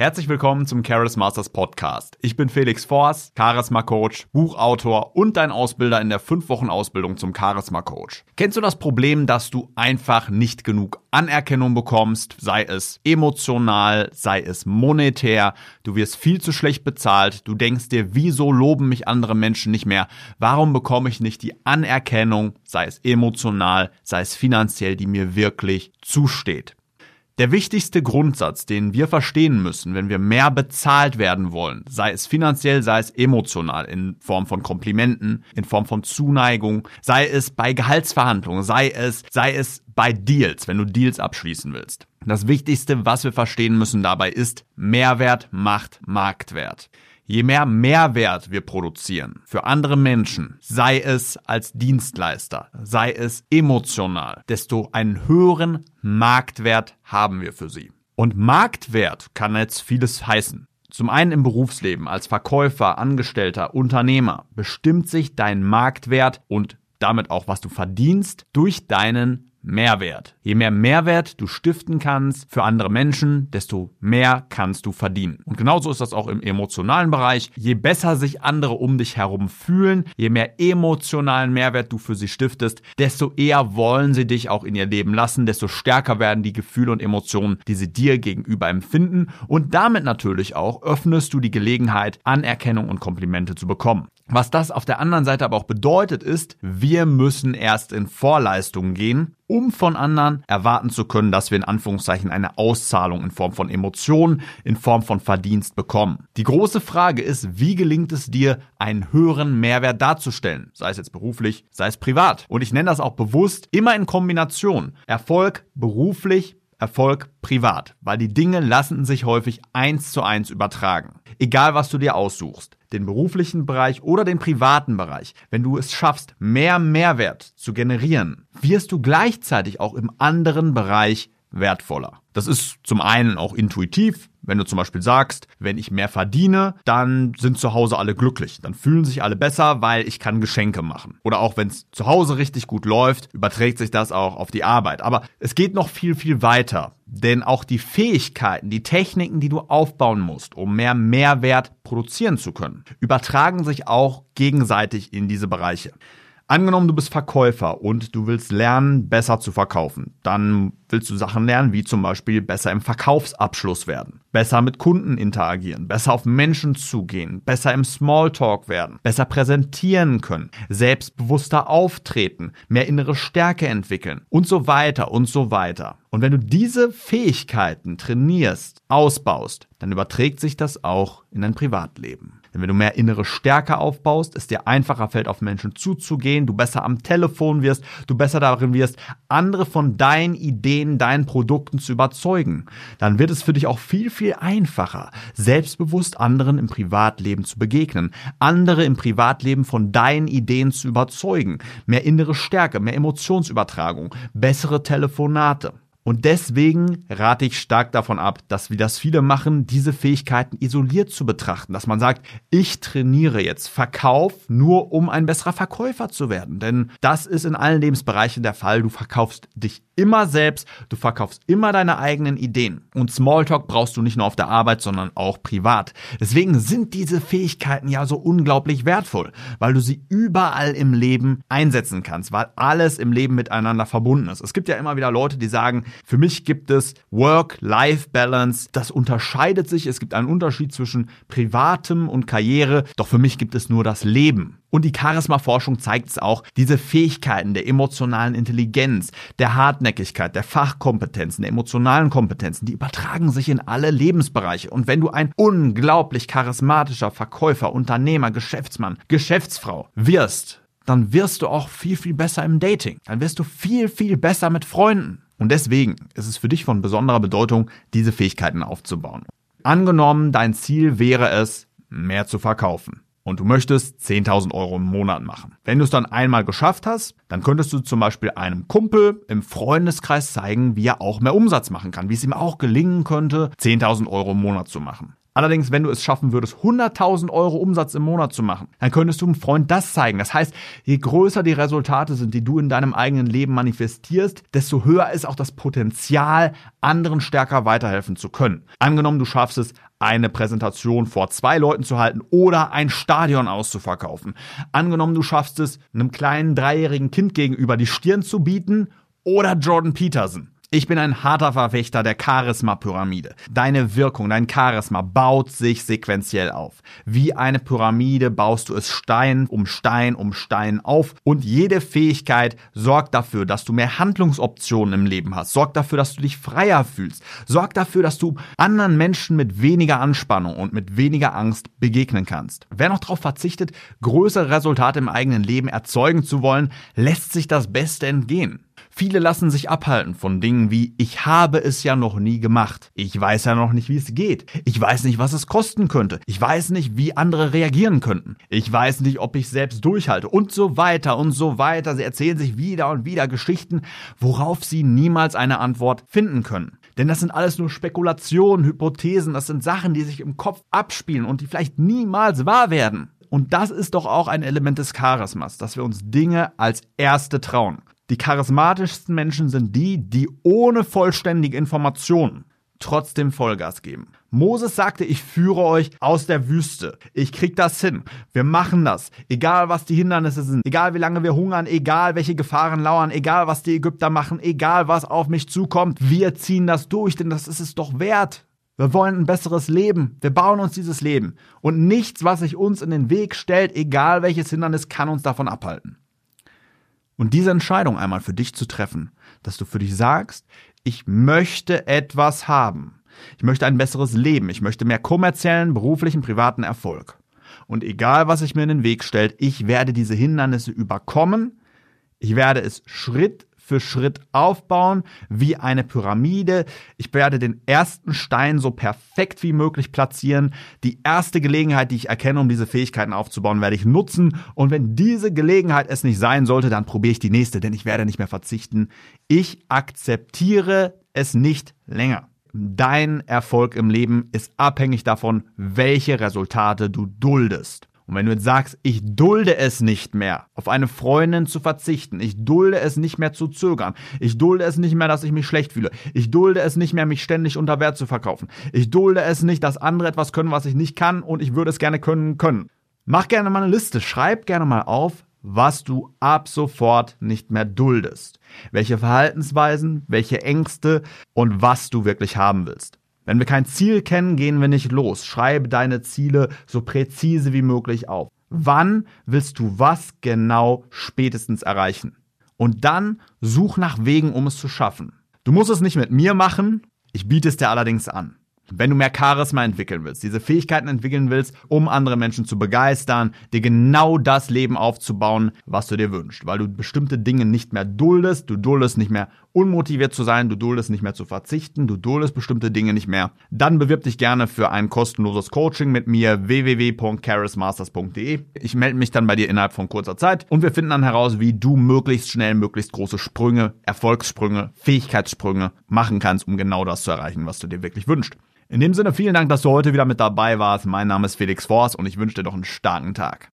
Herzlich willkommen zum Charis Masters Podcast. Ich bin Felix Forst, Charisma Coach, Buchautor und dein Ausbilder in der 5 Wochen Ausbildung zum Charisma Coach. Kennst du das Problem, dass du einfach nicht genug Anerkennung bekommst, sei es emotional, sei es monetär, du wirst viel zu schlecht bezahlt, du denkst dir, wieso loben mich andere Menschen nicht mehr? Warum bekomme ich nicht die Anerkennung, sei es emotional, sei es finanziell, die mir wirklich zusteht? Der wichtigste Grundsatz, den wir verstehen müssen, wenn wir mehr bezahlt werden wollen, sei es finanziell, sei es emotional, in Form von Komplimenten, in Form von Zuneigung, sei es bei Gehaltsverhandlungen, sei es, sei es bei Deals, wenn du Deals abschließen willst. Das Wichtigste, was wir verstehen müssen dabei ist, Mehrwert macht Marktwert. Je mehr Mehrwert wir produzieren für andere Menschen, sei es als Dienstleister, sei es emotional, desto einen höheren Marktwert haben wir für sie. Und Marktwert kann jetzt vieles heißen. Zum einen im Berufsleben als Verkäufer, Angestellter, Unternehmer bestimmt sich dein Marktwert und damit auch was du verdienst durch deinen Mehrwert. Je mehr Mehrwert du stiften kannst für andere Menschen, desto mehr kannst du verdienen. Und genauso ist das auch im emotionalen Bereich. Je besser sich andere um dich herum fühlen, je mehr emotionalen Mehrwert du für sie stiftest, desto eher wollen sie dich auch in ihr Leben lassen, desto stärker werden die Gefühle und Emotionen, die sie dir gegenüber empfinden. Und damit natürlich auch öffnest du die Gelegenheit, Anerkennung und Komplimente zu bekommen. Was das auf der anderen Seite aber auch bedeutet ist, wir müssen erst in Vorleistungen gehen, um von anderen erwarten zu können, dass wir in Anführungszeichen eine Auszahlung in Form von Emotionen, in Form von Verdienst bekommen. Die große Frage ist, wie gelingt es dir, einen höheren Mehrwert darzustellen, sei es jetzt beruflich, sei es privat. Und ich nenne das auch bewusst immer in Kombination. Erfolg beruflich, Erfolg privat, weil die Dinge lassen sich häufig eins zu eins übertragen. Egal was du dir aussuchst, den beruflichen Bereich oder den privaten Bereich, wenn du es schaffst, mehr Mehrwert zu generieren, wirst du gleichzeitig auch im anderen Bereich wertvoller. Das ist zum einen auch intuitiv, wenn du zum Beispiel sagst, wenn ich mehr verdiene, dann sind zu Hause alle glücklich. Dann fühlen sich alle besser, weil ich kann Geschenke machen. Oder auch wenn es zu Hause richtig gut läuft, überträgt sich das auch auf die Arbeit. Aber es geht noch viel, viel weiter. Denn auch die Fähigkeiten, die Techniken, die du aufbauen musst, um mehr Mehrwert produzieren zu können, übertragen sich auch gegenseitig in diese Bereiche. Angenommen, du bist Verkäufer und du willst lernen, besser zu verkaufen. Dann willst du Sachen lernen, wie zum Beispiel besser im Verkaufsabschluss werden, besser mit Kunden interagieren, besser auf Menschen zugehen, besser im Smalltalk werden, besser präsentieren können, selbstbewusster auftreten, mehr innere Stärke entwickeln und so weiter und so weiter. Und wenn du diese Fähigkeiten trainierst, ausbaust, dann überträgt sich das auch in dein Privatleben. Denn wenn du mehr innere Stärke aufbaust, es dir einfacher fällt, auf Menschen zuzugehen, du besser am Telefon wirst, du besser darin wirst, andere von deinen Ideen, deinen Produkten zu überzeugen, dann wird es für dich auch viel, viel einfacher, selbstbewusst anderen im Privatleben zu begegnen, andere im Privatleben von deinen Ideen zu überzeugen, mehr innere Stärke, mehr Emotionsübertragung, bessere Telefonate. Und deswegen rate ich stark davon ab, dass wie das viele machen, diese Fähigkeiten isoliert zu betrachten. Dass man sagt, ich trainiere jetzt Verkauf nur, um ein besserer Verkäufer zu werden. Denn das ist in allen Lebensbereichen der Fall. Du verkaufst dich immer selbst, du verkaufst immer deine eigenen Ideen. Und Smalltalk brauchst du nicht nur auf der Arbeit, sondern auch privat. Deswegen sind diese Fähigkeiten ja so unglaublich wertvoll, weil du sie überall im Leben einsetzen kannst, weil alles im Leben miteinander verbunden ist. Es gibt ja immer wieder Leute, die sagen, für mich gibt es Work-Life-Balance. Das unterscheidet sich. Es gibt einen Unterschied zwischen privatem und Karriere. Doch für mich gibt es nur das Leben. Und die Charisma-Forschung zeigt es auch, diese Fähigkeiten der emotionalen Intelligenz, der Hartnäckigkeit, der Fachkompetenzen, der emotionalen Kompetenzen, die übertragen sich in alle Lebensbereiche. Und wenn du ein unglaublich charismatischer Verkäufer, Unternehmer, Geschäftsmann, Geschäftsfrau wirst, dann wirst du auch viel, viel besser im Dating. Dann wirst du viel, viel besser mit Freunden. Und deswegen ist es für dich von besonderer Bedeutung, diese Fähigkeiten aufzubauen. Angenommen, dein Ziel wäre es, mehr zu verkaufen. Und du möchtest 10.000 Euro im Monat machen. Wenn du es dann einmal geschafft hast, dann könntest du zum Beispiel einem Kumpel im Freundeskreis zeigen, wie er auch mehr Umsatz machen kann, wie es ihm auch gelingen könnte, 10.000 Euro im Monat zu machen. Allerdings, wenn du es schaffen würdest, 100.000 Euro Umsatz im Monat zu machen, dann könntest du einem Freund das zeigen. Das heißt, je größer die Resultate sind, die du in deinem eigenen Leben manifestierst, desto höher ist auch das Potenzial, anderen stärker weiterhelfen zu können. Angenommen, du schaffst es, eine Präsentation vor zwei Leuten zu halten oder ein Stadion auszuverkaufen. Angenommen, du schaffst es, einem kleinen dreijährigen Kind gegenüber die Stirn zu bieten oder Jordan Peterson. Ich bin ein harter Verfechter der Charisma-Pyramide. Deine Wirkung, dein Charisma baut sich sequenziell auf. Wie eine Pyramide baust du es Stein um Stein um Stein auf und jede Fähigkeit sorgt dafür, dass du mehr Handlungsoptionen im Leben hast. Sorgt dafür, dass du dich freier fühlst. Sorgt dafür, dass du anderen Menschen mit weniger Anspannung und mit weniger Angst begegnen kannst. Wer noch darauf verzichtet, größere Resultate im eigenen Leben erzeugen zu wollen, lässt sich das Beste entgehen. Viele lassen sich abhalten von Dingen wie ich habe es ja noch nie gemacht. Ich weiß ja noch nicht, wie es geht. Ich weiß nicht, was es kosten könnte. Ich weiß nicht, wie andere reagieren könnten. Ich weiß nicht, ob ich selbst durchhalte und so weiter und so weiter. Sie erzählen sich wieder und wieder Geschichten, worauf sie niemals eine Antwort finden können. Denn das sind alles nur Spekulationen, Hypothesen, das sind Sachen, die sich im Kopf abspielen und die vielleicht niemals wahr werden. Und das ist doch auch ein Element des Charismas, dass wir uns Dinge als Erste trauen. Die charismatischsten Menschen sind die, die ohne vollständige Informationen trotzdem Vollgas geben. Moses sagte, ich führe euch aus der Wüste. Ich krieg das hin. Wir machen das. Egal was die Hindernisse sind, egal wie lange wir hungern, egal welche Gefahren lauern, egal was die Ägypter machen, egal was auf mich zukommt. Wir ziehen das durch, denn das ist es doch wert. Wir wollen ein besseres Leben. Wir bauen uns dieses Leben. Und nichts, was sich uns in den Weg stellt, egal welches Hindernis, kann uns davon abhalten. Und diese Entscheidung einmal für dich zu treffen, dass du für dich sagst, ich möchte etwas haben. Ich möchte ein besseres Leben. Ich möchte mehr kommerziellen, beruflichen, privaten Erfolg. Und egal, was sich mir in den Weg stellt, ich werde diese Hindernisse überkommen. Ich werde es Schritt für Schritt aufbauen, wie eine Pyramide. Ich werde den ersten Stein so perfekt wie möglich platzieren. Die erste Gelegenheit, die ich erkenne, um diese Fähigkeiten aufzubauen, werde ich nutzen. Und wenn diese Gelegenheit es nicht sein sollte, dann probiere ich die nächste, denn ich werde nicht mehr verzichten. Ich akzeptiere es nicht länger. Dein Erfolg im Leben ist abhängig davon, welche Resultate du duldest. Und wenn du jetzt sagst, ich dulde es nicht mehr, auf eine Freundin zu verzichten, ich dulde es nicht mehr zu zögern, ich dulde es nicht mehr, dass ich mich schlecht fühle, ich dulde es nicht mehr, mich ständig unter Wert zu verkaufen, ich dulde es nicht, dass andere etwas können, was ich nicht kann und ich würde es gerne können können. Mach gerne mal eine Liste, schreib gerne mal auf, was du ab sofort nicht mehr duldest. Welche Verhaltensweisen, welche Ängste und was du wirklich haben willst. Wenn wir kein Ziel kennen, gehen wir nicht los. Schreibe deine Ziele so präzise wie möglich auf. Wann willst du was genau spätestens erreichen? Und dann such nach Wegen, um es zu schaffen. Du musst es nicht mit mir machen, ich biete es dir allerdings an. Wenn du mehr Charisma entwickeln willst, diese Fähigkeiten entwickeln willst, um andere Menschen zu begeistern, dir genau das Leben aufzubauen, was du dir wünschst, weil du bestimmte Dinge nicht mehr duldest, du duldest nicht mehr unmotiviert zu sein, du duldest nicht mehr zu verzichten, du duldest bestimmte Dinge nicht mehr, dann bewirb dich gerne für ein kostenloses Coaching mit mir www.charismasters.de. Ich melde mich dann bei dir innerhalb von kurzer Zeit und wir finden dann heraus, wie du möglichst schnell möglichst große Sprünge, Erfolgssprünge, Fähigkeitssprünge machen kannst, um genau das zu erreichen, was du dir wirklich wünschst. In dem Sinne, vielen Dank, dass du heute wieder mit dabei warst. Mein Name ist Felix Forst und ich wünsche dir noch einen starken Tag.